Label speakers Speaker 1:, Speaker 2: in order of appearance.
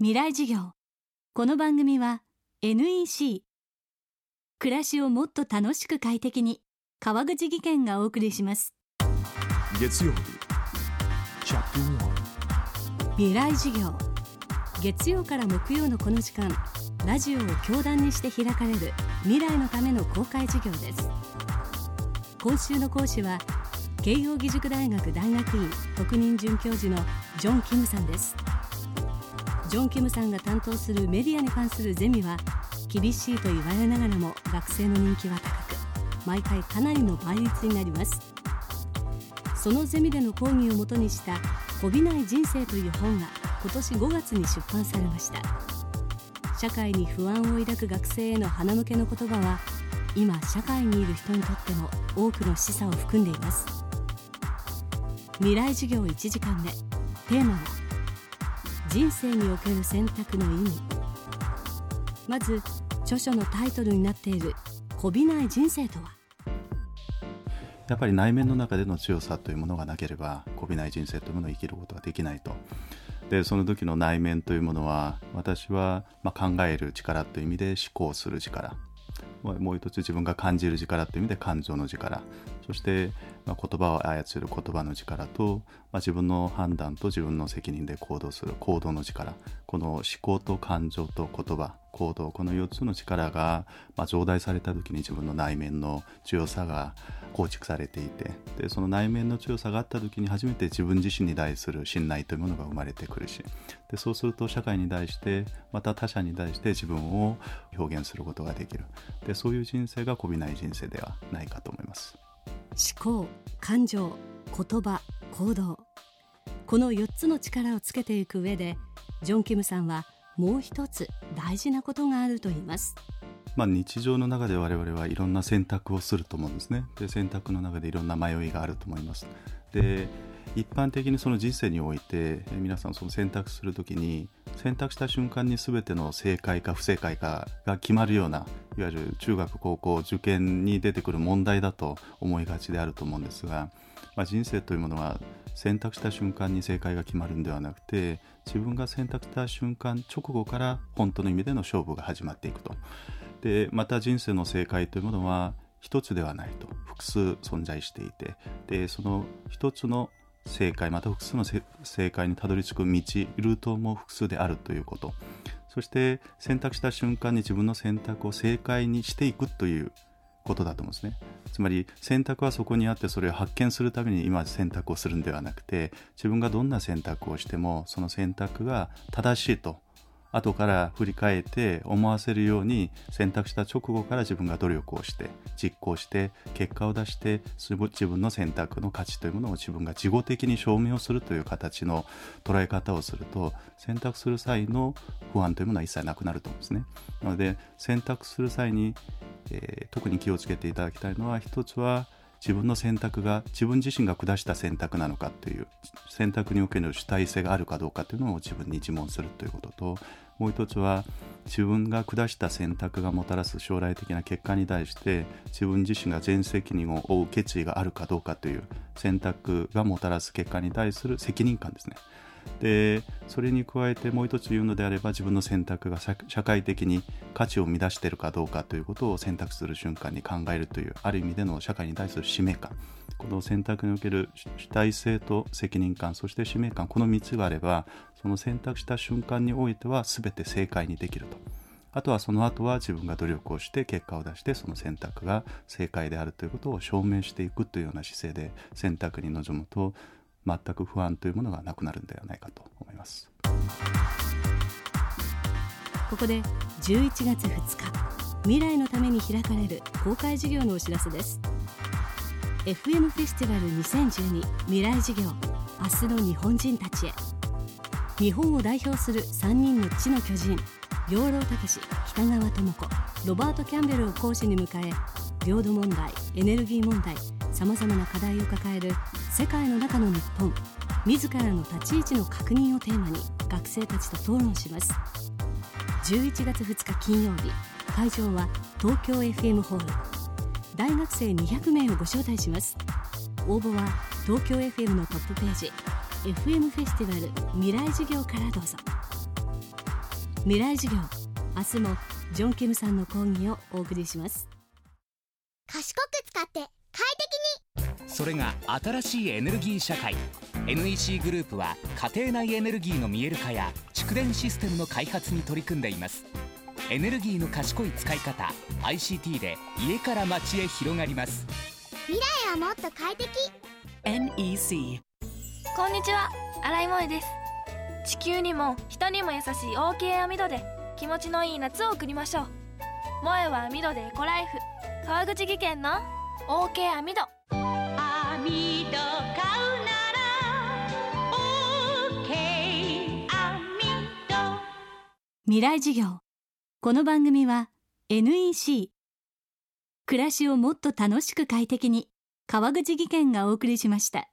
Speaker 1: 未来授業。この番組は NEC 暮らしをもっと楽しく快適に。川口義賢がお送りします。
Speaker 2: 月曜日。
Speaker 1: 未来授業。月曜から木曜のこの時間。ラジオを教壇にして開かれる。未来のための公開授業です。今週の講師は慶應義塾大学大学院特任准教授のジョン・キムさんですジョン・キムさんが担当するメディアに関するゼミは厳しいと言われながらも学生の人気は高く毎回かなりの倍率になります。そのゼミでの講義をもとにした「こびない人生」という本が今年5月に出版されました。社会に不安を抱く学生への鼻向けの言葉は今社会にいる人にとっても多くの示唆を含んでいます。未来授業1時間目。テーマは人生における選択の意味。まず著書のタイトルになっている「こびない人生」とは？
Speaker 3: やっぱり内面の中での強さというものがなければこびない人生というものを生きることができないと。でその時の内面というものは私はまあ考える力という意味で思考する力。もう一つ自分が感じる力という意味で感情の力。そしてま言葉を操る言葉の力と、まあ、自分の判断と自分の責任で行動する行動の力。この思考と感情と言葉行動この4つの力が、まあ、増大された時に自分の内面の強さが構築されていてでその内面の強さがあった時に初めて自分自身に対する信頼というものが生まれてくるしでそうすると社会に対してまた他者に対して自分を表現することができるでそういう人生がこびない人生ではないかと思います。
Speaker 1: 思考感情言葉行動この4つの力をつけていく上でジョン・キムさんはもう一つ大事なことがあると言います。
Speaker 3: まあ、日常の中で我々はいろんな選択をすると思うんですね。で選択の中でいろんな迷いがあると思います。で一般的にその人生において皆さんその選択する時に選択した瞬間に全ての正解か不正解かが決まるようないわゆる中学高校受験に出てくる問題だと思いがちであると思うんですが、まあ、人生というものは選択した瞬間に正解が決まるんではなくて自分が選択した瞬間直後から本当の意味での勝負が始まっていくと。でまた人生の正解というものは一つではないと複数存在していて。でその一つの正解また複数の正解にたどり着く道ルートも複数であるということ。そして選択した瞬間に自分の選択を正解にしていくということだと思うんですね。つまり選択はそこにあってそれを発見するために今選択をするんではなくて自分がどんな選択をしてもその選択が正しいと後から振り返って思わせるように選択した直後から自分が努力をして実行して結果を出して自分の選択の価値というものを自分が事後的に証明をするという形の捉え方をすると選択する際の不安というものは一切なくなると思うんですね。なので選択する際に、えー、特に気をつけていただきたいのは一つは自分の選択が自分自身が下した選択なのかという選択における主体性があるかどうかというのを自分に自問するということともう一つは自分が下した選択がもたらす将来的な結果に対して自分自身が全責任を負う決意があるかどうかという選択がもたらす結果に対する責任感ですね。でそれに加えてもう一つ言うのであれば自分の選択が社会的に価値を生み出しているかどうかということを選択する瞬間に考えるというある意味での社会に対する使命感。この選択における主体性と責任感そして使命感この3つがあればその選択した瞬間においては全て正解にできると。あとはその後は自分が努力をして結果を出してその選択が正解であるということを証明していくというような姿勢で選択に臨むと全く不安というものがなくなるんではないかと思います。
Speaker 1: ここで11月2日未来のために開かれる公開授業のお知らせです。FM フェスティバル2012未来授業明日の日本人たちへ。日本を代表する3人の地の巨人養老孟司北川智子ロバート・キャンベルを講師に迎え領土問題エネルギー問題さまざまな課題を抱える世界の中の日本。自らの立ち位置の確認をテーマに学生たちと討論します。11月2日金曜日会場は東京 FM ホール。大学生200名をご招待します。応募は東京 FM のトップページ FM フェスティバル未来授業からどうぞ。未来授業明日もジョン・ケムさんの講義をお送りします。
Speaker 4: それが新しいエネルギー社会。NEC グループは家庭内エネルギーの見える化や蓄電システムの開発に取り組んでいます。エネルギーの賢い使い方 ICT で家から街へ広がります。
Speaker 5: 未来はもっと快適。
Speaker 6: NEC
Speaker 7: こんにちは。新井萌です。地球にも人にも優しい OK 網戸で気持ちのいい夏を送りましょう。萌えは網戸でエコライフ川口技研の
Speaker 8: OK 網戸
Speaker 1: 未来授業。この番組は NEC 暮らしをもっと楽しく快適に川口技研がお送りしました。